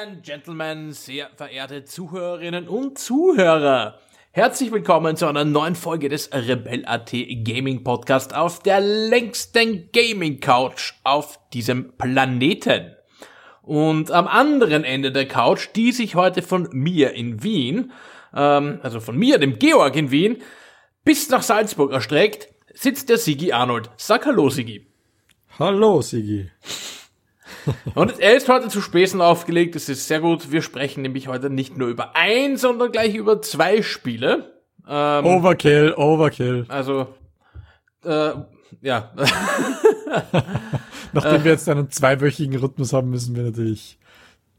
And Gentlemen, sehr verehrte Zuhörerinnen und Zuhörer. Herzlich willkommen zu einer neuen Folge des Rebel.at Gaming Podcast auf der längsten Gaming Couch auf diesem Planeten. Und am anderen Ende der Couch, die sich heute von mir in Wien, ähm, also von mir, dem Georg in Wien, bis nach Salzburg erstreckt, sitzt der Sigi Arnold. Sag Hallo, Sigi. Hallo, Sigi. Und er ist heute zu Späßen aufgelegt, das ist sehr gut. Wir sprechen nämlich heute nicht nur über ein, sondern gleich über zwei Spiele. Ähm, Overkill, Overkill. Also, äh, ja. Nachdem wir jetzt einen zweiwöchigen Rhythmus haben, müssen wir natürlich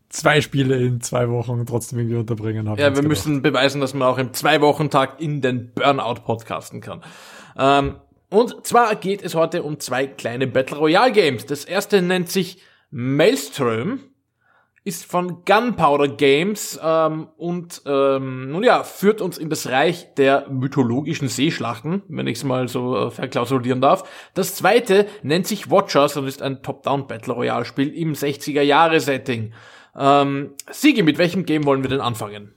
zwei Spiele in zwei Wochen trotzdem irgendwie unterbringen. Ja, wir gedacht. müssen beweisen, dass man auch im Zwei-Wochen-Tag in den Burnout podcasten kann. Ähm, und zwar geht es heute um zwei kleine Battle Royale Games. Das erste nennt sich Maelstrom ist von Gunpowder Games ähm, und ähm, nun ja, führt uns in das Reich der mythologischen Seeschlachten, wenn ich es mal so äh, verklausulieren darf. Das zweite nennt sich Watchers und ist ein Top-Down Battle Royale Spiel im 60er Jahre Setting. Ähm, Siege, mit welchem Game wollen wir denn anfangen?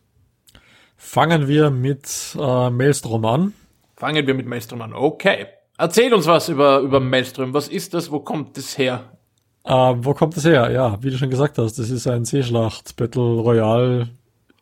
Fangen wir mit äh, Maelstrom an. Fangen wir mit Maelstrom an. Okay. Erzähl uns was über, über Maelstrom. Was ist das? Wo kommt das her? Ähm, wo kommt das her? Ja, wie du schon gesagt hast, das ist ein Seeschlacht, Battle Royale.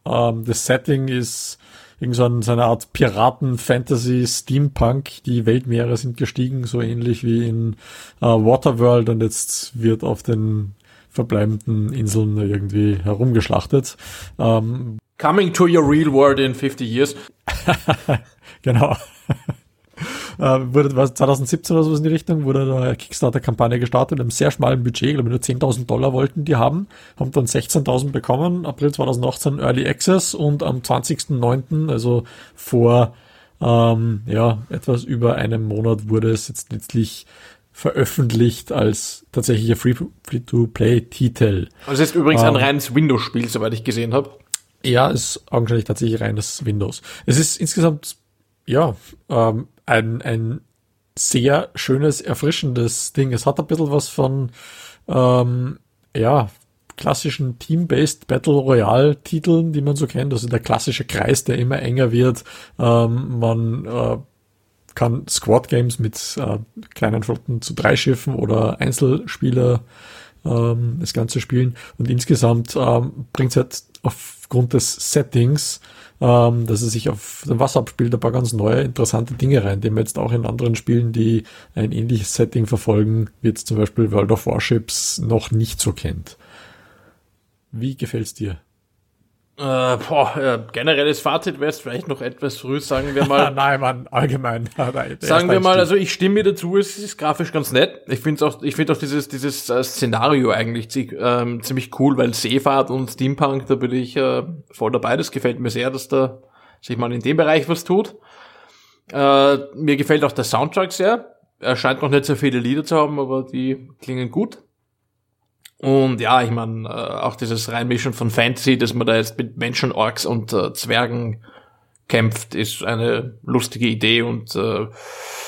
Ähm, das Setting ist irgend so, ein, so eine Art Piraten, Fantasy, Steampunk. Die Weltmeere sind gestiegen, so ähnlich wie in äh, Waterworld und jetzt wird auf den verbleibenden Inseln irgendwie herumgeschlachtet. Ähm, Coming to your real world in 50 years. genau wurde was 2017 oder so in die Richtung, wurde eine Kickstarter-Kampagne gestartet mit einem sehr schmalen Budget, glaube ich nur 10.000 Dollar wollten die haben, haben dann 16.000 bekommen, April 2018 Early Access und am 20.09., also vor ähm, ja, etwas über einem Monat wurde es jetzt letztlich veröffentlicht als tatsächlicher Free-to-Play-Titel. Also es ist übrigens ähm, ein reines Windows-Spiel, soweit ich gesehen habe. Ja, ist augenscheinlich tatsächlich reines Windows. Es ist insgesamt, ja, ähm, ein, ein sehr schönes, erfrischendes Ding. Es hat ein bisschen was von, ähm, ja, klassischen Team-Based Battle Royale Titeln, die man so kennt. Also der klassische Kreis, der immer enger wird. Ähm, man äh, kann Squad Games mit äh, kleinen Flotten zu drei Schiffen oder Einzelspieler ähm, das Ganze spielen. Und insgesamt ähm, bringt es halt aufgrund des Settings ähm, dass er sich auf dem Wasser abspielt, ein paar ganz neue, interessante Dinge rein, die man jetzt auch in anderen Spielen, die ein ähnliches Setting verfolgen, wie jetzt zum Beispiel World of Warships, noch nicht so kennt. Wie gefällt's dir? Äh, boah, äh, generelles Fazit wäre es vielleicht noch etwas früh, sagen wir mal. Nein, Mann, allgemein. sagen wir mal, also ich stimme mir dazu, es ist grafisch ganz nett. Ich finde auch, ich finde auch dieses, dieses äh, Szenario eigentlich ähm, ziemlich cool, weil Seefahrt und Steampunk, da bin ich äh, voll dabei. Das gefällt mir sehr, dass da sich mal in dem Bereich was tut. Äh, mir gefällt auch der Soundtrack sehr. Er scheint noch nicht so viele Lieder zu haben, aber die klingen gut. Und ja, ich meine, äh, auch dieses Reinmischen von Fantasy, dass man da jetzt mit Menschen, Orks und äh, Zwergen kämpft, ist eine lustige Idee und äh,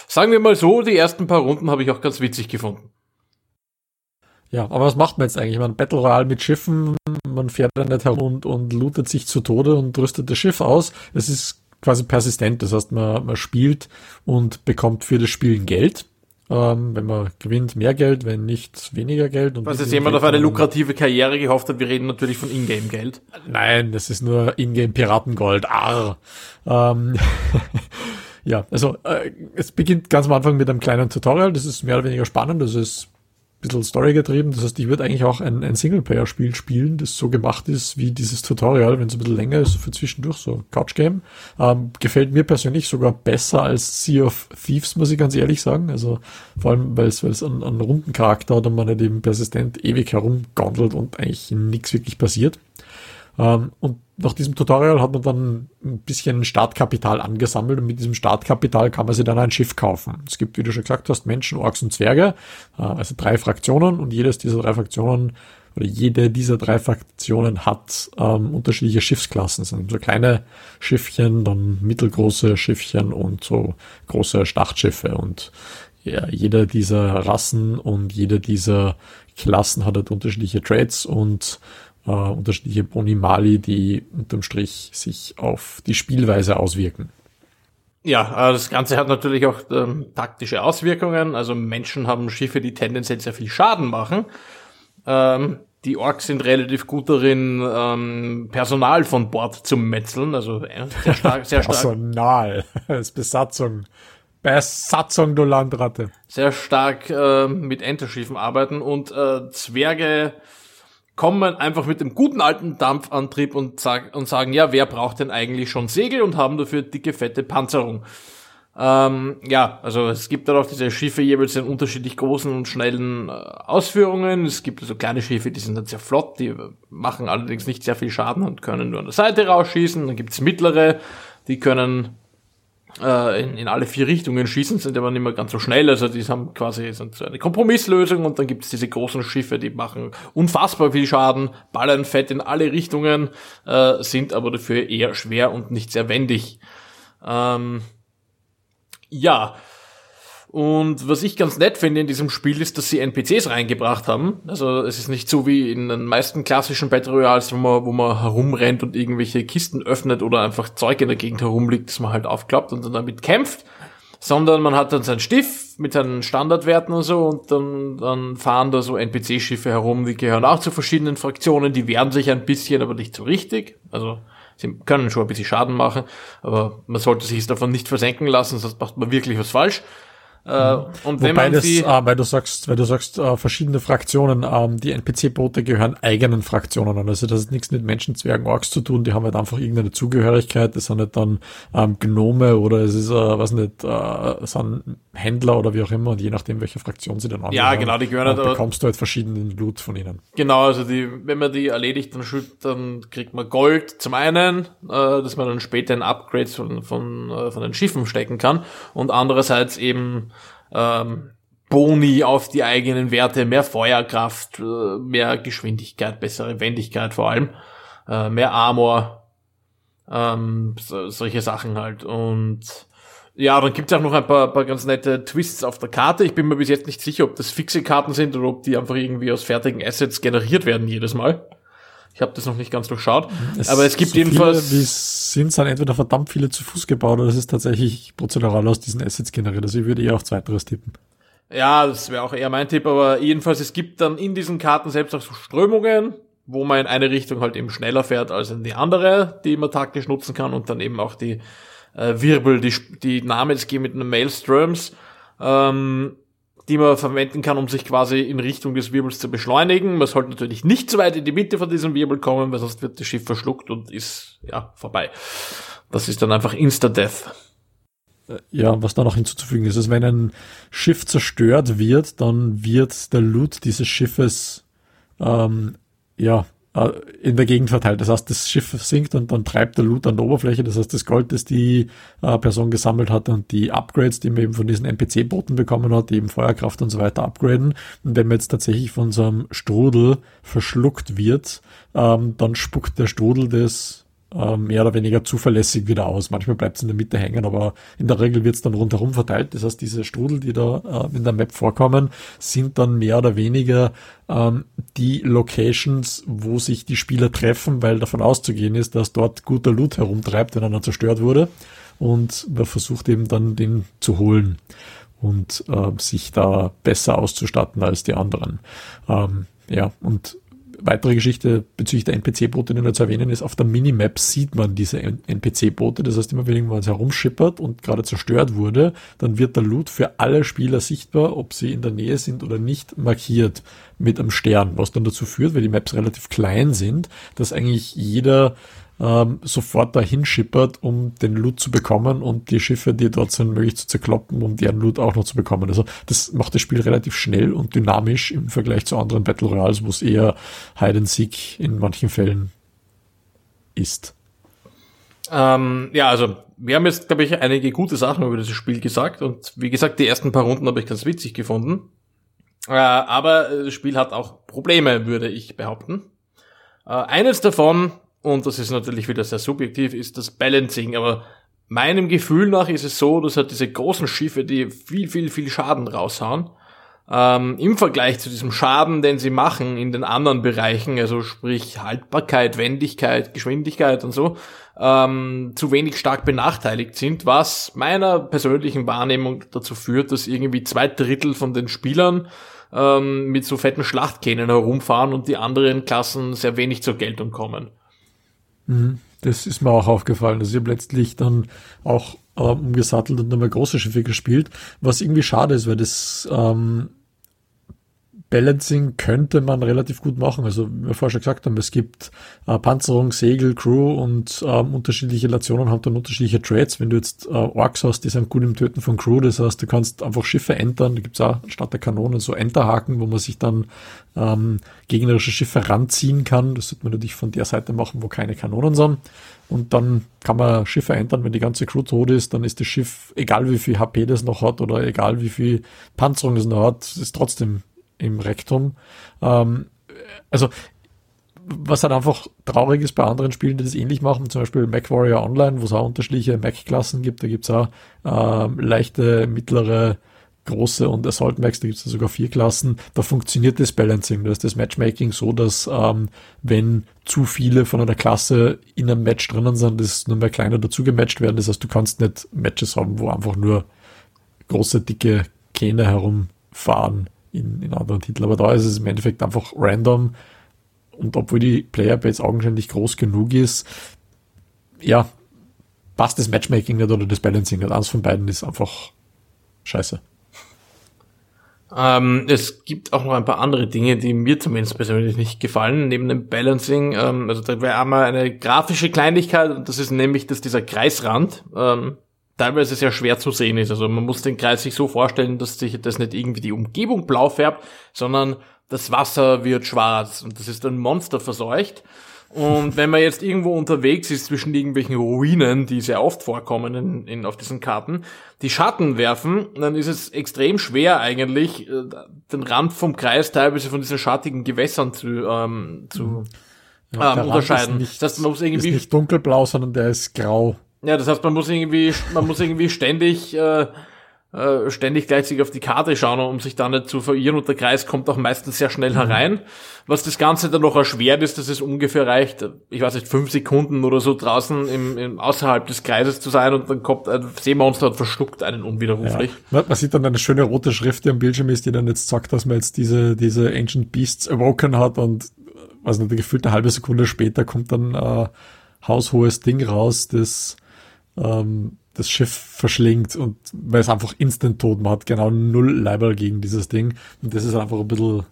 sagen wir mal so, die ersten paar Runden habe ich auch ganz witzig gefunden. Ja, aber was macht man jetzt eigentlich? Man Battle Royale mit Schiffen, man fährt dann nicht herum und, und lootet sich zu Tode und rüstet das Schiff aus. Es ist quasi persistent, das heißt, man, man spielt und bekommt für das Spielen Geld. Ähm, wenn man gewinnt, mehr Geld, wenn nicht, weniger Geld. Und Was jetzt jemand auf eine lukrative Karriere gehofft hat, wir reden natürlich von Ingame-Geld. Nein, das ist nur Ingame-Piratengold. Arr. Ähm, ja, also äh, es beginnt ganz am Anfang mit einem kleinen Tutorial, das ist mehr oder weniger spannend, das ist bisschen Story getrieben. Das heißt, ich würde eigentlich auch ein, ein Singleplayer-Spiel spielen, das so gemacht ist wie dieses Tutorial, wenn es ein bisschen länger ist, für zwischendurch, so Couch-Game. Ähm, gefällt mir persönlich sogar besser als Sea of Thieves, muss ich ganz ehrlich sagen. Also vor allem, weil es einen, einen runden Charakter hat und man nicht eben persistent ewig herumgondelt und eigentlich nichts wirklich passiert. Ähm, und nach diesem Tutorial hat man dann ein bisschen Startkapital angesammelt und mit diesem Startkapital kann man sich dann ein Schiff kaufen. Es gibt, wie du schon gesagt hast, Menschen, Orks und Zwerge, äh, also drei Fraktionen und jedes dieser drei Fraktionen oder jede dieser drei Fraktionen hat ähm, unterschiedliche Schiffsklassen. Es sind so kleine Schiffchen, dann mittelgroße Schiffchen und so große Schlachtschiffe und ja, jeder dieser Rassen und jeder dieser Klassen hat halt unterschiedliche Trades und äh, unterschiedliche Boni-Mali, die unterm Strich sich auf die Spielweise auswirken. Ja, äh, das Ganze hat natürlich auch ähm, taktische Auswirkungen. Also Menschen haben Schiffe, die tendenziell sehr viel Schaden machen. Ähm, die Orks sind relativ gut darin, ähm, Personal von Bord zu metzeln. Also äh, sehr stark, sehr stark. Personal, das Besatzung. Besatzung, du Landratte. Sehr stark äh, mit Enterschiffen arbeiten und äh, Zwerge kommen einfach mit dem guten alten Dampfantrieb und, sag, und sagen, ja, wer braucht denn eigentlich schon Segel und haben dafür dicke, fette Panzerung. Ähm, ja, also es gibt darauf diese Schiffe jeweils in unterschiedlich großen und schnellen äh, Ausführungen. Es gibt also kleine Schiffe, die sind dann sehr flott, die machen allerdings nicht sehr viel Schaden und können nur an der Seite rausschießen. Dann gibt's mittlere, die können äh, in, in alle vier Richtungen schießen, sind aber nicht mehr ganz so schnell. Also die haben quasi sind so eine Kompromisslösung und dann gibt es diese großen Schiffe, die machen unfassbar viel Schaden, ballern fett in alle Richtungen, äh, sind aber dafür eher schwer und nicht sehr wendig. Ähm, ja, und was ich ganz nett finde in diesem Spiel ist, dass sie NPCs reingebracht haben. Also es ist nicht so wie in den meisten klassischen Battle Royals, wo man, wo man herumrennt und irgendwelche Kisten öffnet oder einfach Zeug in der Gegend herumliegt, das man halt aufklappt und dann damit kämpft. Sondern man hat dann seinen Stift mit seinen Standardwerten und so und dann, dann fahren da so NPC-Schiffe herum, die gehören auch zu verschiedenen Fraktionen, die wehren sich ein bisschen, aber nicht so richtig. Also sie können schon ein bisschen Schaden machen, aber man sollte sich davon nicht versenken lassen, sonst macht man wirklich was falsch. Äh, und wenn Wobei man das, sie, äh, weil du sagst, weil du sagst, äh, verschiedene Fraktionen, ähm, die NPC-Boote gehören eigenen Fraktionen an. Also das hat nichts mit Menschen, Zwergen, Orks zu tun. Die haben halt einfach irgendeine Zugehörigkeit. Das sind nicht dann ähm, Gnome oder es ist, äh, was nicht, äh, sind Händler oder wie auch immer. Und je nachdem, welche Fraktion sie dann angehören, ja, genau, die gehören äh, bekommst du halt verschiedenen Loot von ihnen. Genau, also die, wenn man die erledigt, dann, schütt, dann kriegt man Gold zum einen, äh, dass man dann später in Upgrades von, von, äh, von den Schiffen stecken kann. Und andererseits eben ähm, Boni auf die eigenen Werte, mehr Feuerkraft, äh, mehr Geschwindigkeit, bessere Wendigkeit vor allem, äh, mehr Armor, ähm, so, solche Sachen halt. Und ja, dann gibt's auch noch ein paar, paar ganz nette Twists auf der Karte. Ich bin mir bis jetzt nicht sicher, ob das fixe Karten sind oder ob die einfach irgendwie aus fertigen Assets generiert werden jedes Mal. Ich habe das noch nicht ganz durchschaut. Es aber es gibt so jedenfalls. Viele, es sind, sind entweder verdammt viele zu Fuß gebaut oder es ist tatsächlich prozedural aus diesen Assets generiert. Also ich würde eher auf zweiteres tippen. Ja, das wäre auch eher mein Tipp, aber jedenfalls, es gibt dann in diesen Karten selbst auch so Strömungen, wo man in eine Richtung halt eben schneller fährt als in die andere, die man taktisch nutzen kann und dann eben auch die äh, Wirbel, die, die namensgebenden Maelstroms. Ähm, die man verwenden kann, um sich quasi in Richtung des Wirbels zu beschleunigen. Man sollte natürlich nicht zu weit in die Mitte von diesem Wirbel kommen, weil sonst wird das Schiff verschluckt und ist ja vorbei. Das ist dann einfach Insta-Death. Äh, ja, was da noch hinzuzufügen ist, ist, wenn ein Schiff zerstört wird, dann wird der Loot dieses Schiffes ähm, ja in der Gegend verteilt. Das heißt, das Schiff sinkt und dann treibt der Loot an der Oberfläche. Das heißt, das Gold, das die äh, Person gesammelt hat und die Upgrades, die man eben von diesen NPC-Booten bekommen hat, die eben Feuerkraft und so weiter upgraden. Und wenn man jetzt tatsächlich von so einem Strudel verschluckt wird, ähm, dann spuckt der Strudel das äh, mehr oder weniger zuverlässig wieder aus. Manchmal bleibt es in der Mitte hängen, aber in der Regel wird es dann rundherum verteilt. Das heißt, diese Strudel, die da äh, in der Map vorkommen, sind dann mehr oder weniger ähm, die Locations, wo sich die Spieler treffen, weil davon auszugehen ist, dass dort guter Loot herumtreibt, wenn einer zerstört wurde. Und man versucht eben dann den zu holen und äh, sich da besser auszustatten als die anderen. Ähm, ja, und weitere Geschichte bezüglich der NPC-Boote, die nur zu erwähnen ist, auf der Minimap sieht man diese NPC-Boote. Das heißt, immer wenn irgendwas herumschippert und gerade zerstört wurde, dann wird der Loot für alle Spieler sichtbar, ob sie in der Nähe sind oder nicht, markiert mit einem Stern, was dann dazu führt, weil die Maps relativ klein sind, dass eigentlich jeder ähm, sofort dahin schippert, um den Loot zu bekommen und die Schiffe, die dort sind, möglich zu zerkloppen, um deren Loot auch noch zu bekommen. Also das macht das Spiel relativ schnell und dynamisch im Vergleich zu anderen Battle Royals, wo es eher Hide and Seek in manchen Fällen ist. Ähm, ja, also wir haben jetzt, glaube ich, einige gute Sachen über dieses Spiel gesagt und wie gesagt, die ersten paar Runden habe ich ganz witzig gefunden. Äh, aber das Spiel hat auch Probleme, würde ich behaupten. Äh, eines davon und das ist natürlich wieder sehr subjektiv, ist das Balancing. Aber meinem Gefühl nach ist es so, dass halt diese großen Schiffe, die viel, viel, viel Schaden raushauen, ähm, im Vergleich zu diesem Schaden, den sie machen in den anderen Bereichen, also sprich Haltbarkeit, Wendigkeit, Geschwindigkeit und so, ähm, zu wenig stark benachteiligt sind, was meiner persönlichen Wahrnehmung dazu führt, dass irgendwie zwei Drittel von den Spielern ähm, mit so fetten Schlachtkähnen herumfahren und die anderen Klassen sehr wenig zur Geltung kommen. Mhm. Das ist mir auch aufgefallen. Also ich habe letztlich dann auch äh, umgesattelt und nochmal große Schiffe gespielt, was irgendwie schade ist, weil das ähm, Balancing könnte man relativ gut machen. Also, wie wir vorher schon gesagt haben, es gibt äh, Panzerung, Segel, Crew und ähm, unterschiedliche Nationen haben dann unterschiedliche Trades. Wenn du jetzt äh, Orks hast, die sind gut im Töten von Crew, das heißt, du kannst einfach Schiffe entern. Da gibt's auch statt der Kanonen so Enterhaken, wo man sich dann ähm, gegnerische Schiffe ranziehen kann. Das sollte man natürlich von der Seite machen, wo keine Kanonen sind. Und dann kann man Schiffe entern, wenn die ganze Crew tot ist, dann ist das Schiff, egal wie viel HP das noch hat oder egal wie viel Panzerung es noch hat, ist trotzdem im Rektum. Ähm, also was halt einfach traurig ist bei anderen Spielen, die das ähnlich machen, zum Beispiel MacWarrior Online, wo es auch unterschiedliche Mac-Klassen gibt, da gibt's auch ähm, leichte, mittlere, große und Assault Max, da gibt's sogar vier Klassen, da funktioniert das Balancing, da ist das Matchmaking so, dass ähm, wenn zu viele von einer Klasse in einem Match drinnen sind, das nur mehr kleiner dazu gematcht werden, das heißt, du kannst nicht Matches haben, wo einfach nur große, dicke Kähne herumfahren in, in anderen Titeln. Aber da ist es im Endeffekt einfach random. Und obwohl die Playerbase augenscheinlich groß genug ist, ja, passt das Matchmaking nicht oder das Balancing nicht. Eins von beiden ist einfach scheiße. Ähm, es gibt auch noch ein paar andere Dinge, die mir zumindest persönlich nicht gefallen, neben dem Balancing. Ähm, also da wäre einmal eine grafische Kleinigkeit, und das ist nämlich, dass dieser Kreisrand, ähm, teilweise sehr schwer zu sehen ist. Also man muss den Kreis sich so vorstellen, dass sich das nicht irgendwie die Umgebung blau färbt, sondern das Wasser wird schwarz und das ist ein Monster verseucht. Und wenn man jetzt irgendwo unterwegs ist zwischen irgendwelchen Ruinen, die sehr oft vorkommen in, in, auf diesen Karten, die Schatten werfen, dann ist es extrem schwer eigentlich, äh, den Rand vom Kreis teilweise von diesen schattigen Gewässern zu, ähm, zu ja, ähm, unterscheiden. Nicht, das heißt, man muss irgendwie ist nicht dunkelblau, sondern der ist grau. Ja, das heißt, man muss irgendwie, man muss irgendwie ständig, äh, äh, ständig gleichzeitig auf die Karte schauen, um sich da nicht zu verirren und der Kreis kommt auch meistens sehr schnell herein. Was das Ganze dann noch erschwert ist, dass es ungefähr reicht, ich weiß nicht, fünf Sekunden oder so draußen im, im außerhalb des Kreises zu sein und dann kommt ein Seemonster und verschluckt einen unwiderruflich. Ja. Man sieht dann eine schöne rote Schrift, die am Bildschirm ist, die dann jetzt sagt, dass man jetzt diese, diese Ancient Beasts awoken hat und was nicht, gefühlt eine halbe Sekunde später kommt dann äh, haushohes Ding raus, das ähm, das Schiff verschlingt und weil es einfach instant tot man hat genau null Leiber gegen dieses Ding und das ist einfach ein bisschen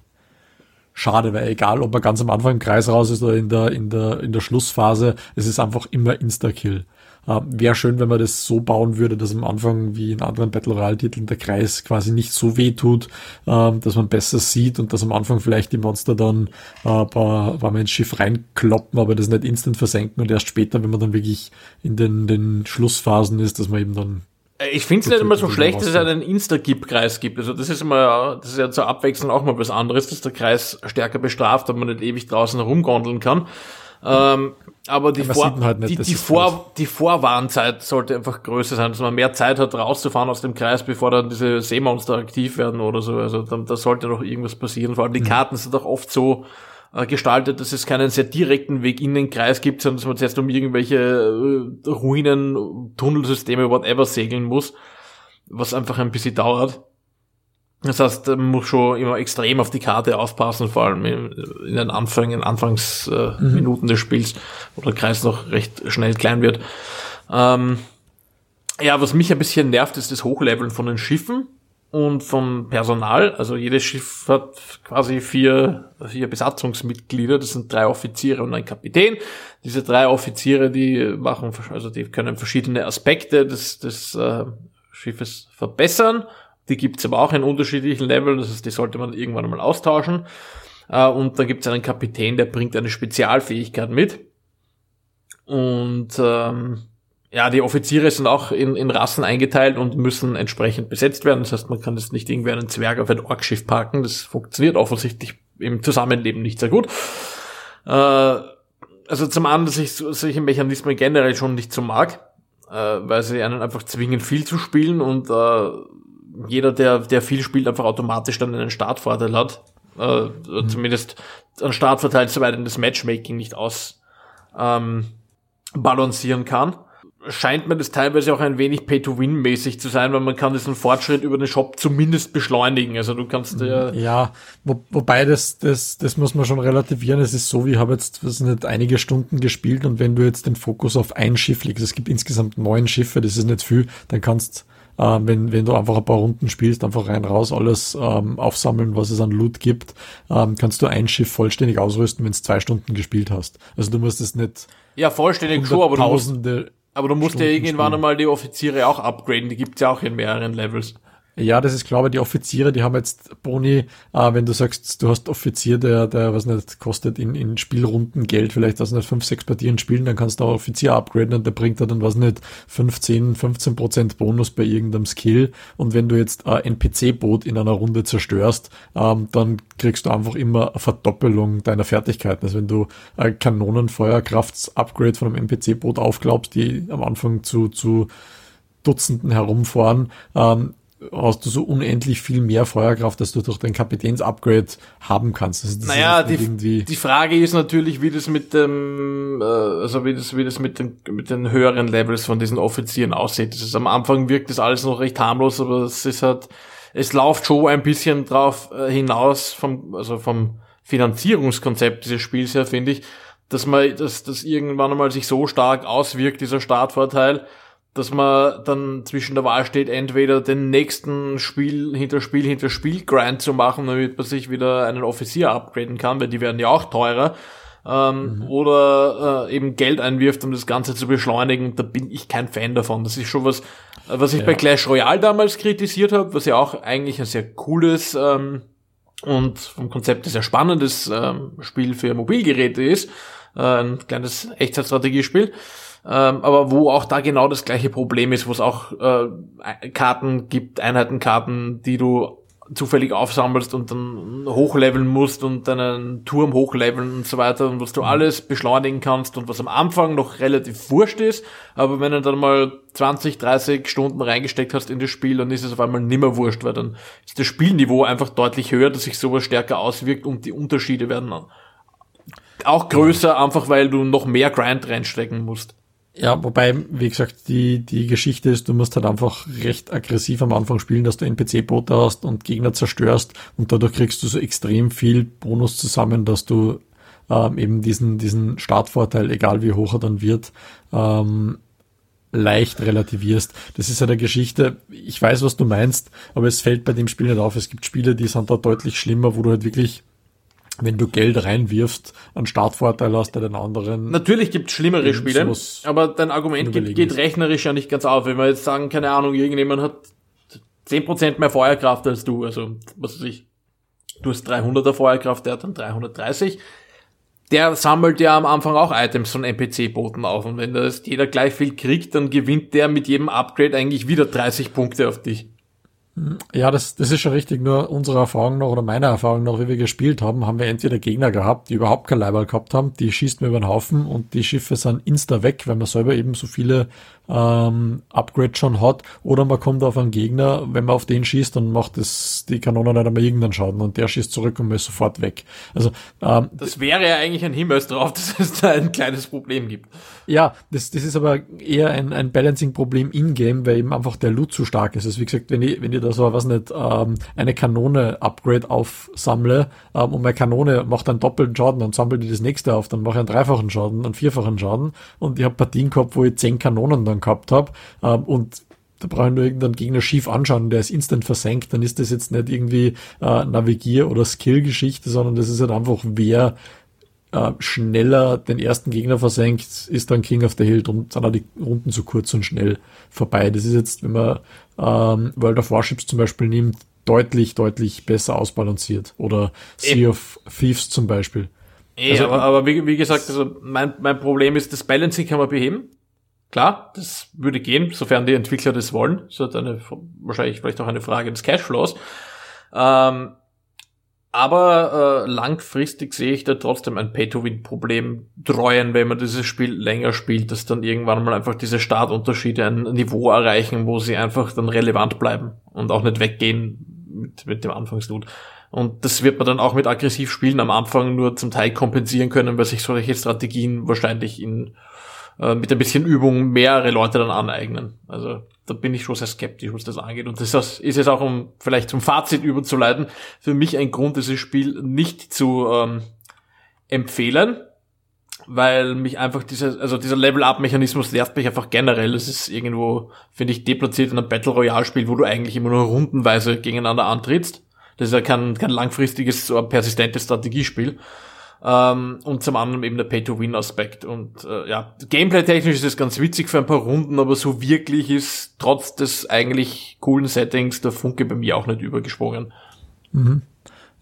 schade, weil egal, ob man ganz am Anfang im Kreis raus ist oder in der, in der, in der Schlussphase, es ist einfach immer Insta-Kill. Äh, Wäre schön, wenn man das so bauen würde, dass am Anfang wie in anderen Battle Royale-Titeln der Kreis quasi nicht so weh tut, äh, dass man besser sieht und dass am Anfang vielleicht die Monster dann äh, paar, paar ins Schiff reinkloppen, aber das nicht instant versenken und erst später, wenn man dann wirklich in den, den Schlussphasen ist, dass man eben dann ich finde es nicht immer so schlecht, dass es einen Insta-Gip-Kreis gibt. Also das ist immer, das ist ja zur Abwechslung auch mal was anderes, dass der Kreis stärker bestraft, und man nicht ewig draußen herumgondeln kann. Ähm, aber die, Vor halt nicht, die, die, Vor die Vorwarnzeit sollte einfach größer sein, dass man mehr Zeit hat, rauszufahren aus dem Kreis, bevor dann diese Seemonster aktiv werden oder so. Also dann, da sollte noch irgendwas passieren. Vor allem die mhm. Karten sind auch oft so äh, gestaltet, dass es keinen sehr direkten Weg in den Kreis gibt, sondern dass man jetzt um irgendwelche äh, Ruinen, Tunnelsysteme, whatever segeln muss, was einfach ein bisschen dauert. Das heißt, man muss schon immer extrem auf die Karte aufpassen, vor allem in den Anfängen, Anfangsminuten äh, mhm. des Spiels, wo der Kreis noch recht schnell klein wird. Ähm, ja, was mich ein bisschen nervt, ist das Hochleveln von den Schiffen und vom Personal. Also jedes Schiff hat quasi vier, vier Besatzungsmitglieder. Das sind drei Offiziere und ein Kapitän. Diese drei Offiziere, die machen, also die können verschiedene Aspekte des, des äh, Schiffes verbessern die gibt's aber auch in unterschiedlichen Leveln, das heißt, die sollte man irgendwann einmal austauschen. Äh, und dann gibt's einen Kapitän, der bringt eine Spezialfähigkeit mit. Und ähm, ja, die Offiziere sind auch in, in Rassen eingeteilt und müssen entsprechend besetzt werden. Das heißt, man kann jetzt nicht irgendwie einen Zwerg auf ein Orkschiff parken. Das funktioniert offensichtlich im Zusammenleben nicht sehr gut. Äh, also zum einen, dass ich solche Mechanismen generell schon nicht so mag, äh, weil sie einen einfach zwingen, viel zu spielen und äh, jeder, der, der viel spielt, einfach automatisch dann einen Startvorteil hat. Äh, mhm. Zumindest einen Startvorteil, soweit das Matchmaking nicht aus ähm, balancieren kann scheint mir das teilweise auch ein wenig Pay-to-Win-mäßig zu sein, weil man kann diesen Fortschritt über den Shop zumindest beschleunigen. Also du kannst ja... Ja, wo, wobei das, das, das muss man schon relativieren. Es ist so, wie ich habe jetzt was nicht, einige Stunden gespielt und wenn du jetzt den Fokus auf ein Schiff legst, es gibt insgesamt neun Schiffe, das ist nicht viel, dann kannst äh, wenn, wenn du einfach ein paar Runden spielst, einfach rein raus alles ähm, aufsammeln, was es an Loot gibt, ähm, kannst du ein Schiff vollständig ausrüsten, wenn es zwei Stunden gespielt hast. Also du musst es nicht ja, vollständig schon, aber du musst, aber du musst Stunden ja irgendwann einmal die Offiziere auch upgraden, die gibt's ja auch in mehreren Levels. Ja, das ist glaube ich, die Offiziere, die haben jetzt Boni, äh, wenn du sagst, du hast Offizier, der, der, was nicht, kostet in, in Spielrunden Geld, vielleicht das nicht fünf, sechs Partien spielen, dann kannst du auch Offizier upgraden und der bringt da dann, was nicht, 15, 15 Prozent Bonus bei irgendeinem Skill. Und wenn du jetzt ein NPC-Boot in einer Runde zerstörst, ähm, dann kriegst du einfach immer eine Verdoppelung deiner Fertigkeiten. Also wenn du ein Kanonenfeuerkrafts-Upgrade von einem NPC-Boot aufglaubst, die am Anfang zu, zu Dutzenden herumfahren, ähm, hast du so unendlich viel mehr Feuerkraft, dass du durch dein Kapitäns-Upgrade haben kannst. Also naja, die, die Frage ist natürlich, wie das mit dem, äh, also wie das, wie das mit den, mit den höheren Levels von diesen Offizieren aussieht. Das ist, am Anfang wirkt das alles noch recht harmlos, aber es ist halt, es läuft schon ein bisschen drauf äh, hinaus vom, also vom Finanzierungskonzept dieses Spiels her, finde ich, dass man, dass das irgendwann einmal sich so stark auswirkt, dieser Startvorteil, dass man dann zwischen der Wahl steht, entweder den nächsten Spiel hinter Spiel hinter Spiel Grind zu machen, damit man sich wieder einen Offizier upgraden kann, weil die werden ja auch teurer, ähm, mhm. oder äh, eben Geld einwirft, um das Ganze zu beschleunigen. Da bin ich kein Fan davon. Das ist schon was, was ich ja. bei Clash Royale damals kritisiert habe, was ja auch eigentlich ein sehr cooles ähm, und vom Konzept sehr spannendes ähm, Spiel für Mobilgeräte ist. Äh, ein kleines Echtzeitstrategiespiel. Ähm, aber wo auch da genau das gleiche Problem ist, wo es auch äh, Karten gibt, Einheitenkarten, die du zufällig aufsammelst und dann hochleveln musst und deinen Turm hochleveln und so weiter und was du mhm. alles beschleunigen kannst und was am Anfang noch relativ wurscht ist, aber wenn du dann mal 20, 30 Stunden reingesteckt hast in das Spiel, dann ist es auf einmal nimmer wurscht, weil dann ist das Spielniveau einfach deutlich höher, dass sich sowas stärker auswirkt und die Unterschiede werden auch größer, einfach weil du noch mehr Grind reinstecken musst. Ja, wobei, wie gesagt, die, die Geschichte ist, du musst halt einfach recht aggressiv am Anfang spielen, dass du NPC-Boote hast und Gegner zerstörst und dadurch kriegst du so extrem viel Bonus zusammen, dass du ähm, eben diesen, diesen Startvorteil, egal wie hoch er dann wird, ähm, leicht relativierst. Das ist eine Geschichte, ich weiß, was du meinst, aber es fällt bei dem Spiel nicht auf. Es gibt Spiele, die sind da deutlich schlimmer, wo du halt wirklich wenn du Geld reinwirfst, einen Startvorteil hast, der den anderen. Natürlich gibt es schlimmere Spiele, aber dein Argument geht, geht rechnerisch ja nicht ganz auf. Wenn wir jetzt sagen, keine Ahnung, irgendjemand hat 10% mehr Feuerkraft als du, also was weiß ich, du hast 300er Feuerkraft, der hat dann 330. Der sammelt ja am Anfang auch Items von NPC-Boten auf und wenn das jeder gleich viel kriegt, dann gewinnt der mit jedem Upgrade eigentlich wieder 30 Punkte auf dich. Ja, das, das ist schon richtig. Nur unsere Erfahrung noch oder meine Erfahrung noch, wie wir gespielt haben, haben wir entweder Gegner gehabt, die überhaupt kein Leiberl gehabt haben, die schießt mir über den Haufen und die Schiffe sind insta weg, weil man selber eben so viele ähm, Upgrade schon hat, oder man kommt auf einen Gegner, wenn man auf den schießt, dann macht es die Kanone nicht einmal irgendeinen Schaden und der schießt zurück und man ist sofort weg. Also ähm, das wäre ja eigentlich ein Hinweis darauf, dass es da ein kleines Problem gibt. Ja, das, das ist aber eher ein, ein Balancing-Problem in-game, weil eben einfach der Loot zu stark ist. Also wie gesagt, wenn ich, wenn ich da so, was nicht, ähm, eine Kanone-Upgrade aufsammle ähm, und meine Kanone macht einen doppelten Schaden, dann sammelt die das nächste auf, dann mache ich einen dreifachen Schaden, einen vierfachen Schaden und ich habe Partien gehabt, wo ich zehn Kanonen dann gehabt habe ähm, und da brauche ich nur irgendeinen Gegner schief anschauen, der ist instant versenkt, dann ist das jetzt nicht irgendwie äh, Navigier- oder Skill-Geschichte, sondern das ist halt einfach, wer äh, schneller den ersten Gegner versenkt, ist dann King of the Hill und sind auch die Runden zu kurz und schnell vorbei. Das ist jetzt, wenn man ähm, World of Warships zum Beispiel nimmt, deutlich, deutlich besser ausbalanciert. Oder Sea of Thieves zum Beispiel. Eh, also, aber, aber wie, wie gesagt, also mein, mein Problem ist, das Balancing kann man beheben. Klar, das würde gehen, sofern die Entwickler das wollen. Das ist eine, wahrscheinlich vielleicht auch eine Frage des Cashflows. Ähm, aber äh, langfristig sehe ich da trotzdem ein Pay-to-Win-Problem dreuen, wenn man dieses Spiel länger spielt, dass dann irgendwann mal einfach diese Startunterschiede ein Niveau erreichen, wo sie einfach dann relevant bleiben und auch nicht weggehen mit, mit dem Anfangsloot. Und das wird man dann auch mit aggressiv spielen am Anfang nur zum Teil kompensieren können, weil sich solche Strategien wahrscheinlich in äh, mit ein bisschen Übung mehrere Leute dann aneignen. Also da bin ich schon sehr skeptisch, was das angeht. Und das ist jetzt auch, um vielleicht zum Fazit überzuleiten, für mich ein Grund, dieses Spiel nicht zu ähm, empfehlen, weil mich einfach dieser, also dieser Level-Up-Mechanismus nervt mich einfach generell. Es ist irgendwo, finde ich, deplatziert in einem Battle Royale-Spiel, wo du eigentlich immer nur rundenweise gegeneinander antrittst. Das ist ja kein, kein langfristiges, so persistentes Strategiespiel. Ähm, und zum anderen eben der Pay-to-Win-Aspekt. Und äh, ja, gameplay-technisch ist es ganz witzig für ein paar Runden, aber so wirklich ist trotz des eigentlich coolen Settings der Funke bei mir auch nicht übergesprungen. Mhm.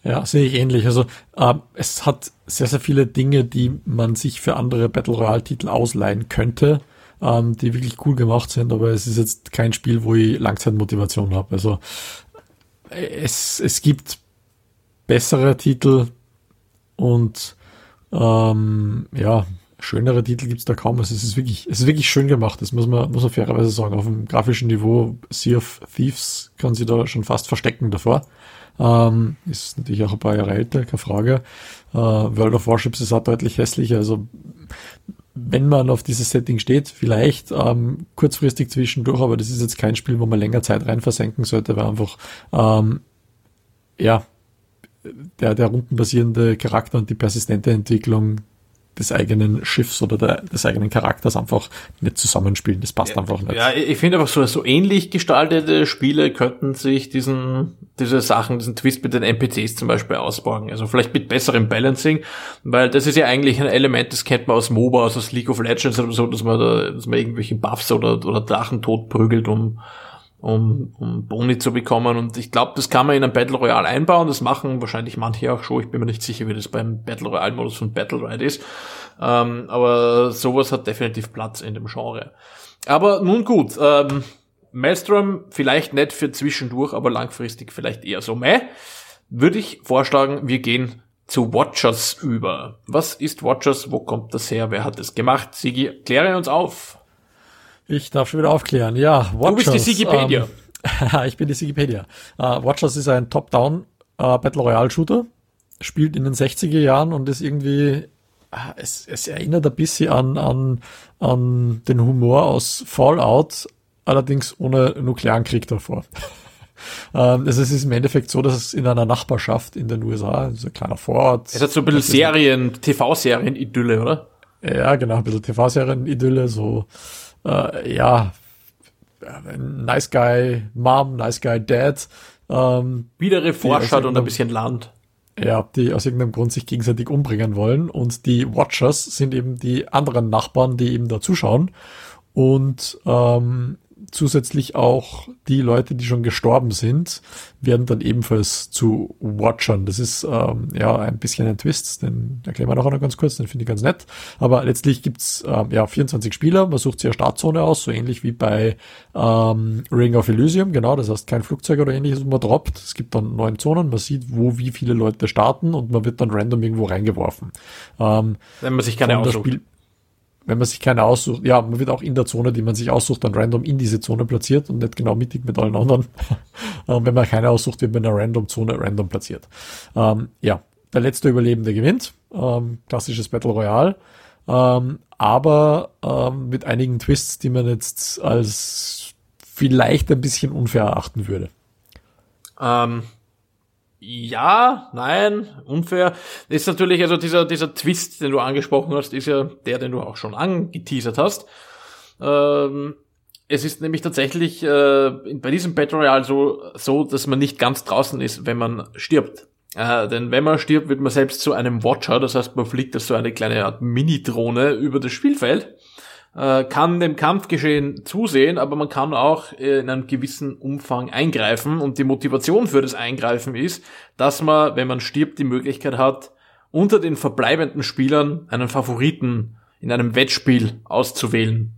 Ja, sehe ich ähnlich. Also äh, es hat sehr, sehr viele Dinge, die man sich für andere Battle Royale-Titel ausleihen könnte, ähm, die wirklich cool gemacht sind, aber es ist jetzt kein Spiel, wo ich Langzeitmotivation habe. Also es, es gibt bessere Titel, und ähm, ja, schönere Titel gibt's da kaum. Also es ist wirklich, es ist wirklich schön gemacht. Das muss man, muss man fairerweise sagen. Auf dem grafischen Niveau Sea of Thieves kann sie da schon fast verstecken davor. Ähm, ist natürlich auch ein paar Jahre älter, keine Frage. Äh, World of Warships ist auch deutlich hässlicher. Also wenn man auf dieses Setting steht, vielleicht ähm, kurzfristig zwischendurch, aber das ist jetzt kein Spiel, wo man länger Zeit rein versenken sollte, weil einfach ähm, ja der, der rundenbasierende Charakter und die persistente Entwicklung des eigenen Schiffs oder der, des eigenen Charakters einfach nicht zusammenspielen. Das passt ja, einfach nicht. Ja, ich finde einfach so, so ähnlich gestaltete Spiele könnten sich diesen, diese Sachen, diesen Twist mit den NPCs zum Beispiel ausborgen. Also vielleicht mit besserem Balancing, weil das ist ja eigentlich ein Element, das kennt man aus MOBA, also aus League of Legends oder so, dass man da, dass man irgendwelche Buffs oder, oder Drachen tot prügelt, um um, um Boni zu bekommen. Und ich glaube, das kann man in ein Battle Royale einbauen. Das machen wahrscheinlich manche auch schon. Ich bin mir nicht sicher, wie das beim Battle Royale Modus von Battle Ride ist. Ähm, aber sowas hat definitiv Platz in dem Genre. Aber nun gut, ähm, Maelstrom vielleicht nicht für zwischendurch, aber langfristig vielleicht eher so. Meh, würde ich vorschlagen, wir gehen zu Watchers über. Was ist Watchers? Wo kommt das her? Wer hat es gemacht? Sigi, kläre uns auf. Ich darf schon wieder aufklären. Ja, Watchers. Du bist die Wikipedia. Ähm, ich bin die Wikipedia. Uh, Watchers ist ein Top-Down uh, Battle Royale Shooter. Spielt in den 60er Jahren und ist irgendwie, uh, es, es erinnert ein bisschen an, an, an den Humor aus Fallout, allerdings ohne nuklearen Krieg davor. Ähm, also es ist im Endeffekt so, dass es in einer Nachbarschaft in den USA, so ein kleiner Vorort. Es hat so ein bisschen Serien, TV-Serien-Idylle, oder? Ja, genau, ein bisschen TV-Serien-Idylle, so äh, ja, nice guy Mom, nice guy Dad. Ähm, Wieder Reforschert und ein bisschen Land. Ja, die aus irgendeinem Grund sich gegenseitig umbringen wollen. Und die Watchers sind eben die anderen Nachbarn, die eben da zuschauen. Und ähm, zusätzlich auch die Leute, die schon gestorben sind, werden dann ebenfalls zu Watchern. Das ist ähm, ja ein bisschen ein Twist, den erklären wir noch einmal ganz kurz, den finde ich ganz nett. Aber letztlich gibt's ähm, ja 24 Spieler, man sucht sich eine Startzone aus, so ähnlich wie bei ähm, Ring of Elysium, genau, das heißt kein Flugzeug oder ähnliches, man droppt. Es gibt dann neun Zonen, man sieht, wo wie viele Leute starten und man wird dann random irgendwo reingeworfen. Ähm, Wenn man sich keine aussucht. Wenn man sich keine aussucht, ja, man wird auch in der Zone, die man sich aussucht, dann random in diese Zone platziert und nicht genau mittig mit allen anderen. ähm, wenn man keine aussucht, wird man in einer random Zone random platziert. Ähm, ja, der letzte Überlebende gewinnt. Ähm, klassisches Battle Royale. Ähm, aber ähm, mit einigen Twists, die man jetzt als vielleicht ein bisschen unfair erachten würde. Ähm, ja, nein, unfair. ist natürlich, also dieser, dieser Twist, den du angesprochen hast, ist ja der, den du auch schon angeteasert hast. Ähm, es ist nämlich tatsächlich äh, bei diesem Battle Royale so, so, dass man nicht ganz draußen ist, wenn man stirbt. Äh, denn wenn man stirbt, wird man selbst zu einem Watcher, das heißt, man fliegt als so eine kleine Art Mini-Drohne über das Spielfeld äh, kann dem Kampfgeschehen zusehen, aber man kann auch in einem gewissen Umfang eingreifen und die Motivation für das Eingreifen ist, dass man, wenn man stirbt, die Möglichkeit hat, unter den verbleibenden Spielern einen Favoriten in einem Wettspiel auszuwählen,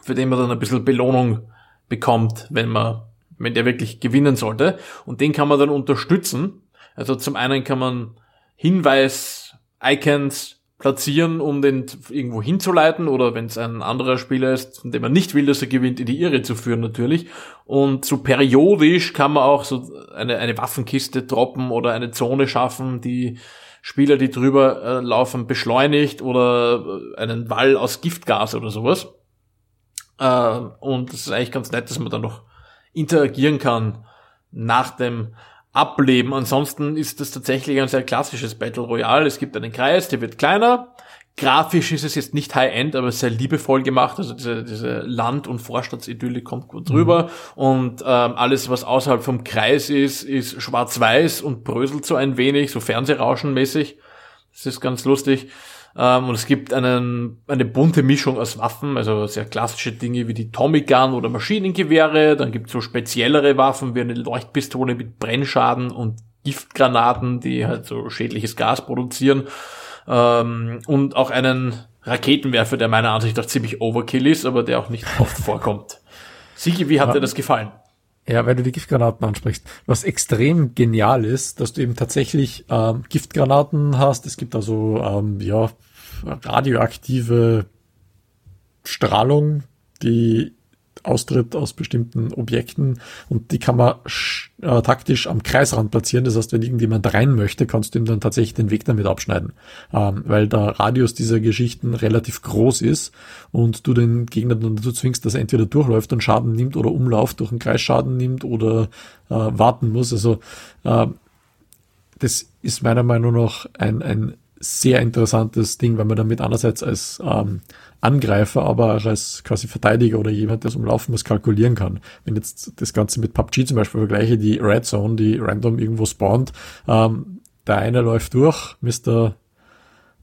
für den man dann ein bisschen Belohnung bekommt, wenn man, wenn der wirklich gewinnen sollte. Und den kann man dann unterstützen, Also zum einen kann man Hinweis-Icons platzieren, um den irgendwo hinzuleiten oder wenn es ein anderer Spieler ist, von dem man nicht will, dass er gewinnt, in die Irre zu führen natürlich. Und so periodisch kann man auch so eine, eine Waffenkiste droppen oder eine Zone schaffen, die Spieler, die drüber äh, laufen, beschleunigt oder äh, einen Wall aus Giftgas oder sowas. Äh, und es ist eigentlich ganz nett, dass man dann noch interagieren kann nach dem ableben. Ansonsten ist das tatsächlich ein sehr klassisches Battle Royale. Es gibt einen Kreis, der wird kleiner. Grafisch ist es jetzt nicht High-End, aber sehr liebevoll gemacht. Also diese, diese Land- und Vorstadtsidylle kommt gut drüber. Mhm. Und ähm, alles, was außerhalb vom Kreis ist, ist schwarz-weiß und bröselt so ein wenig, so Fernsehrauschenmäßig. Das ist ganz lustig. Ähm, und es gibt einen, eine bunte Mischung aus Waffen, also sehr klassische Dinge wie die Tommy Gun oder Maschinengewehre. Dann gibt es so speziellere Waffen wie eine Leuchtpistole mit Brennschaden und Giftgranaten, die halt so schädliches Gas produzieren. Ähm, und auch einen Raketenwerfer, der meiner Ansicht nach ziemlich Overkill ist, aber der auch nicht oft vorkommt. Sigi, wie hat ja. dir das gefallen? Ja, weil du die Giftgranaten ansprichst. Was extrem genial ist, dass du eben tatsächlich ähm, Giftgranaten hast. Es gibt also ähm, ja radioaktive Strahlung, die austritt aus bestimmten Objekten und die kann man äh, taktisch am Kreisrand platzieren. Das heißt, wenn irgendjemand rein möchte, kannst du ihm dann tatsächlich den Weg damit abschneiden, ähm, weil der Radius dieser Geschichten relativ groß ist und du den Gegner dann dazu zwingst, dass er entweder durchläuft und Schaden nimmt oder umlauft durch einen Kreisschaden nimmt oder äh, warten muss. Also äh, das ist meiner Meinung nach ein, ein sehr interessantes Ding, weil man damit einerseits als ähm, Angreifer, aber auch als quasi Verteidiger oder jemand, der es umlaufen muss, kalkulieren kann. Wenn jetzt das Ganze mit PUBG zum Beispiel vergleiche, die Red Zone, die random irgendwo spawnt, ähm, der eine läuft durch, Mr.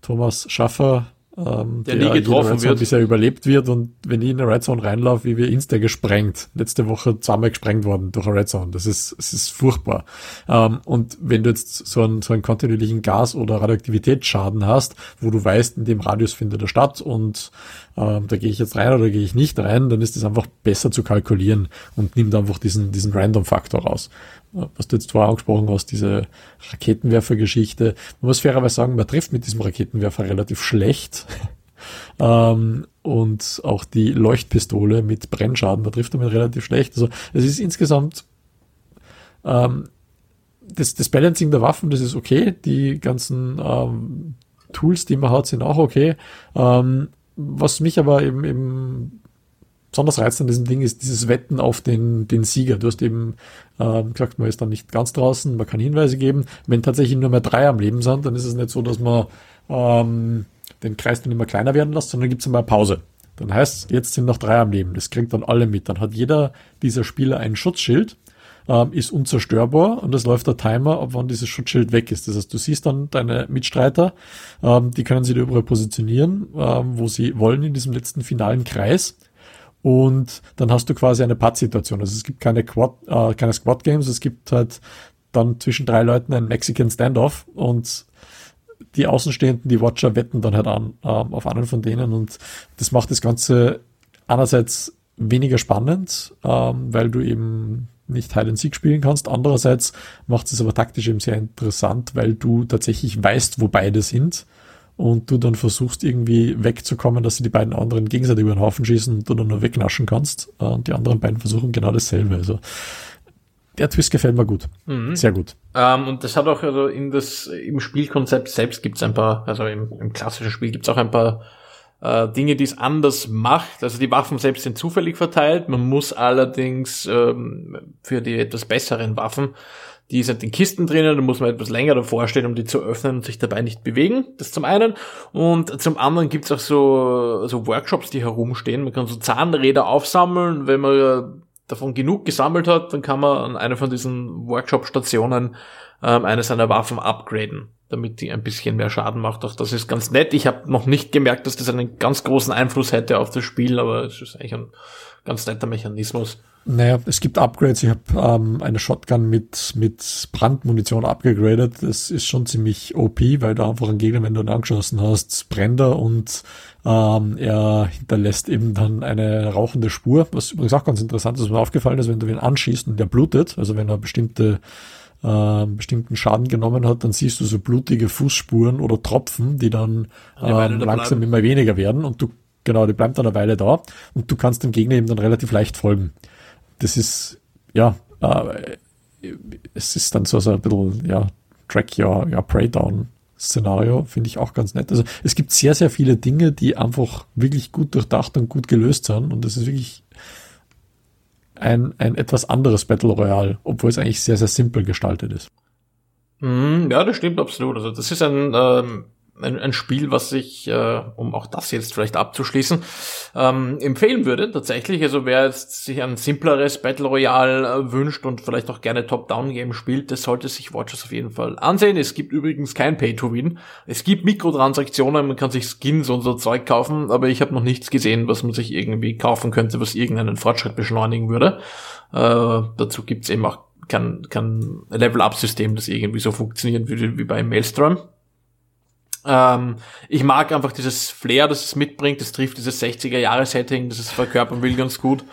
Thomas Schaffer, ähm, der, der nie getroffen wird. Bisher überlebt wird und wenn ich in eine Red Zone reinlaufe, wie wir Insta gesprengt. Letzte Woche zweimal gesprengt worden durch eine Red Zone. Das ist, das ist furchtbar. Ähm, und wenn du jetzt so einen, so einen kontinuierlichen Gas- oder Radioaktivitätsschaden hast, wo du weißt, in dem Radius findet er statt und ähm, da gehe ich jetzt rein oder gehe ich nicht rein, dann ist es einfach besser zu kalkulieren und nimmt einfach diesen, diesen Random-Faktor raus was du jetzt vorher angesprochen hast, diese Raketenwerfer-Geschichte. Man muss fairerweise sagen, man trifft mit diesem Raketenwerfer relativ schlecht. ähm, und auch die Leuchtpistole mit Brennschaden, da trifft er mit relativ schlecht. Also es ist insgesamt ähm, das, das Balancing der Waffen, das ist okay. Die ganzen ähm, Tools, die man hat, sind auch okay. Ähm, was mich aber eben, eben besonders reizend an diesem Ding ist dieses Wetten auf den, den Sieger. Du hast eben äh, gesagt, man ist dann nicht ganz draußen, man kann Hinweise geben. Wenn tatsächlich nur mehr drei am Leben sind, dann ist es nicht so, dass man ähm, den Kreis dann immer kleiner werden lässt, sondern gibt es einmal Pause. Dann heißt jetzt sind noch drei am Leben. Das kriegt dann alle mit. Dann hat jeder dieser Spieler ein Schutzschild, ähm, ist unzerstörbar und es läuft der Timer, ab wann dieses Schutzschild weg ist. Das heißt, du siehst dann deine Mitstreiter, ähm, die können sich da überall positionieren, ähm, wo sie wollen in diesem letzten finalen Kreis und dann hast du quasi eine Putt-Situation. Also es gibt keine Quad, äh, keine Squad-Games, es gibt halt dann zwischen drei Leuten ein Mexican Standoff und die Außenstehenden, die Watcher wetten dann halt an, äh, auf einen von denen und das macht das Ganze einerseits weniger spannend, ähm, weil du eben nicht Hide and Seek spielen kannst. Andererseits macht es aber taktisch eben sehr interessant, weil du tatsächlich weißt, wo beide sind und du dann versuchst irgendwie wegzukommen, dass sie die beiden anderen gegenseitig über den Haufen schießen und du dann nur wegnaschen kannst. Äh, und die anderen beiden versuchen genau dasselbe. Also der Twist gefällt mir gut. Mhm. Sehr gut. Ähm, und das hat auch, also in das, im Spielkonzept selbst gibt es ein paar, also im, im klassischen Spiel gibt es auch ein paar äh, Dinge, die es anders macht. Also die Waffen selbst sind zufällig verteilt. Man muss allerdings ähm, für die etwas besseren Waffen die sind in Kisten drinnen, da muss man etwas länger davor stehen, um die zu öffnen und sich dabei nicht bewegen. Das zum einen. Und zum anderen gibt's auch so, so Workshops, die herumstehen. Man kann so Zahnräder aufsammeln. Wenn man davon genug gesammelt hat, dann kann man an einer von diesen Workshop-Stationen ähm, eine seiner Waffen upgraden, damit die ein bisschen mehr Schaden macht. Auch das ist ganz nett. Ich habe noch nicht gemerkt, dass das einen ganz großen Einfluss hätte auf das Spiel, aber es ist eigentlich ein ganz netter Mechanismus. Naja, es gibt Upgrades. Ich habe ähm, eine Shotgun mit, mit Brandmunition abgegradet. Das ist schon ziemlich OP, weil du einfach einen Gegner, wenn du ihn angeschossen hast, brennt er und ähm, er hinterlässt eben dann eine rauchende Spur. Was übrigens auch ganz interessant ist, was mir aufgefallen ist, wenn du ihn anschießt und der blutet, also wenn er bestimmte äh, bestimmten Schaden genommen hat, dann siehst du so blutige Fußspuren oder Tropfen, die dann ähm, langsam immer weniger werden und du, genau, die bleibt dann eine Weile da und du kannst dem Gegner eben dann relativ leicht folgen. Das ist, ja, äh, es ist dann so, so ein bisschen, ja, Track Your, your Prey Down Szenario, finde ich auch ganz nett. Also es gibt sehr, sehr viele Dinge, die einfach wirklich gut durchdacht und gut gelöst sind und das ist wirklich ein, ein etwas anderes Battle Royale, obwohl es eigentlich sehr, sehr simpel gestaltet ist. Mhm, ja, das stimmt absolut. Also das ist ein ähm, ein, ein Spiel, was ich, äh, um auch das jetzt vielleicht abzuschließen, ähm, empfehlen würde. Tatsächlich, also wer jetzt sich ein simpleres Battle Royale äh, wünscht und vielleicht auch gerne Top-Down-Game spielt, das sollte sich Watchers auf jeden Fall ansehen. Es gibt übrigens kein Pay-to-Win. Es gibt Mikrotransaktionen, man kann sich Skins und so Zeug kaufen, aber ich habe noch nichts gesehen, was man sich irgendwie kaufen könnte, was irgendeinen Fortschritt beschleunigen würde. Äh, dazu gibt's eben auch kein, kein Level-Up-System, das irgendwie so funktionieren würde wie bei Maelstrom. Ähm, ich mag einfach dieses Flair, das es mitbringt. Das trifft dieses 60er-Jahre-Setting, das es verkörpern will, ganz gut.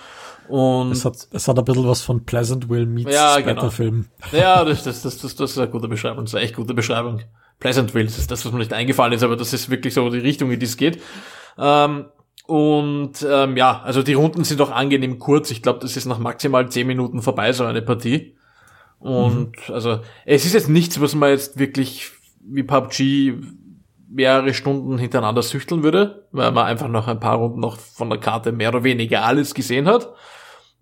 Und es hat, es hat ein bisschen was von Pleasant Will meets ja, genau. Film. Ja, das, das, das, das, das ist eine gute Beschreibung. Das ist eine echt gute Beschreibung. Pleasant Will, das ist das, was mir nicht eingefallen ist, aber das ist wirklich so die Richtung, in die es geht. Ähm, und ähm, ja, also die Runden sind auch angenehm kurz. Ich glaube, das ist nach maximal zehn Minuten vorbei, so eine Partie. Und mhm. also es ist jetzt nichts, was man jetzt wirklich wie PUBG mehrere Stunden hintereinander süchteln würde, weil man einfach nach ein paar Runden noch von der Karte mehr oder weniger alles gesehen hat.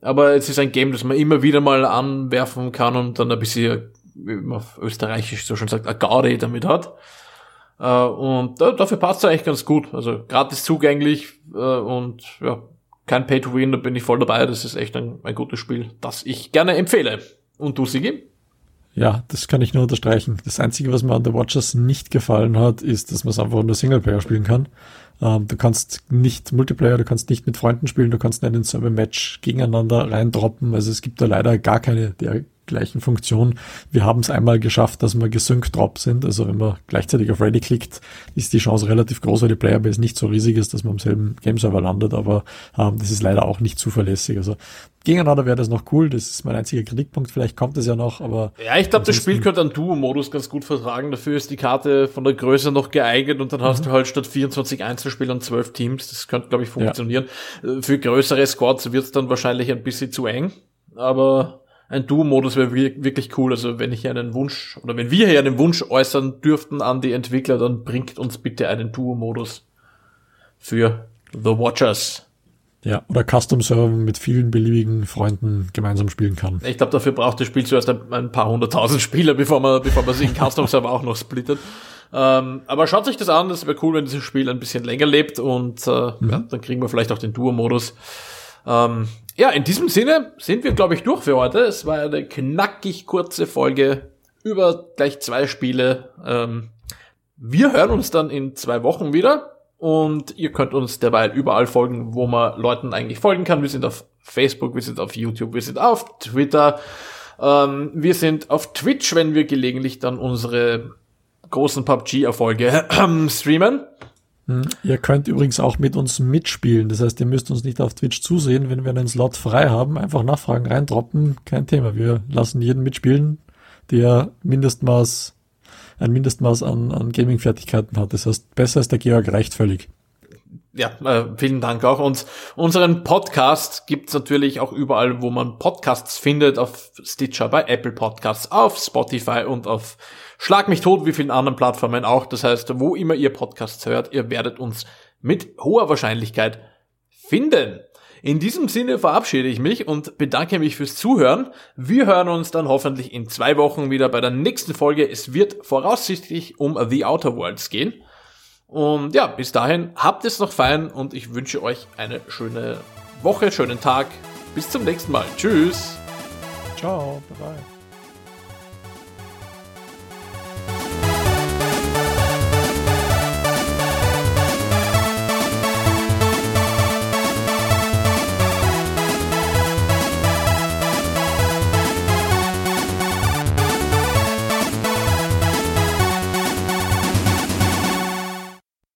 Aber es ist ein Game, das man immer wieder mal anwerfen kann und dann ein bisschen, wie man auf Österreichisch so schon sagt, a Gaudi damit hat. Äh, und dafür passt es eigentlich ganz gut. Also gratis zugänglich äh, und ja, kein Pay-to-Win, da bin ich voll dabei. Das ist echt ein, ein gutes Spiel, das ich gerne empfehle. Und du, Sigi? Ja, das kann ich nur unterstreichen. Das Einzige, was mir an The Watchers nicht gefallen hat, ist, dass man es einfach nur Singleplayer spielen kann. Ähm, du kannst nicht Multiplayer, du kannst nicht mit Freunden spielen, du kannst nicht in so ein Match gegeneinander reindroppen. Also es gibt da leider gar keine gleichen Funktion. Wir haben es einmal geschafft, dass wir gesynkt drop sind. Also wenn man gleichzeitig auf Ready klickt, ist die Chance relativ groß, weil die Playerbase nicht so riesig ist, dass man am selben Gameserver landet. Aber ähm, das ist leider auch nicht zuverlässig. Also gegeneinander wäre das noch cool. Das ist mein einziger Kritikpunkt. Vielleicht kommt es ja noch, aber. Ja, ich glaube, das Spiel könnte einen Duo-Modus ganz gut vertragen. Dafür ist die Karte von der Größe noch geeignet und dann hast mhm. du halt statt 24 Einzelspielern 12 Teams. Das könnte, glaube ich, funktionieren. Ja. Für größere Squads wird es dann wahrscheinlich ein bisschen zu eng. Aber ein Duo-Modus wäre wirklich cool. Also wenn ich hier einen Wunsch oder wenn wir hier einen Wunsch äußern dürften an die Entwickler, dann bringt uns bitte einen Duo-Modus für The Watchers. Ja, oder Custom-Server mit vielen beliebigen Freunden gemeinsam spielen kann. Ich glaube, dafür braucht das Spiel zuerst ein, ein paar hunderttausend Spieler, bevor man, bevor man sich in Custom-Server auch noch splittet. Ähm, aber schaut sich das an, das wäre cool, wenn dieses Spiel ein bisschen länger lebt und äh, mhm. ja, dann kriegen wir vielleicht auch den Duo-Modus. Ähm, ja, in diesem Sinne sind wir, glaube ich, durch für heute. Es war eine knackig kurze Folge über gleich zwei Spiele. Ähm, wir hören uns dann in zwei Wochen wieder und ihr könnt uns derweil überall folgen, wo man Leuten eigentlich folgen kann. Wir sind auf Facebook, wir sind auf YouTube, wir sind auf Twitter, ähm, wir sind auf Twitch, wenn wir gelegentlich dann unsere großen PUBG-Erfolge streamen. Hm. Ihr könnt übrigens auch mit uns mitspielen. Das heißt, ihr müsst uns nicht auf Twitch zusehen, wenn wir einen Slot frei haben. Einfach nachfragen, reindroppen, kein Thema. Wir lassen jeden mitspielen, der Mindestmaß, ein Mindestmaß an, an Gaming-Fertigkeiten hat. Das heißt, besser als der Georg reicht völlig. Ja, äh, vielen Dank auch. Und unseren Podcast gibt's natürlich auch überall, wo man Podcasts findet, auf Stitcher, bei Apple Podcasts, auf Spotify und auf Schlag mich tot, wie vielen anderen Plattformen auch. Das heißt, wo immer ihr Podcasts hört, ihr werdet uns mit hoher Wahrscheinlichkeit finden. In diesem Sinne verabschiede ich mich und bedanke mich fürs Zuhören. Wir hören uns dann hoffentlich in zwei Wochen wieder bei der nächsten Folge. Es wird voraussichtlich um The Outer Worlds gehen. Und ja, bis dahin habt es noch fein und ich wünsche euch eine schöne Woche, schönen Tag. Bis zum nächsten Mal. Tschüss. Ciao. Bye bye.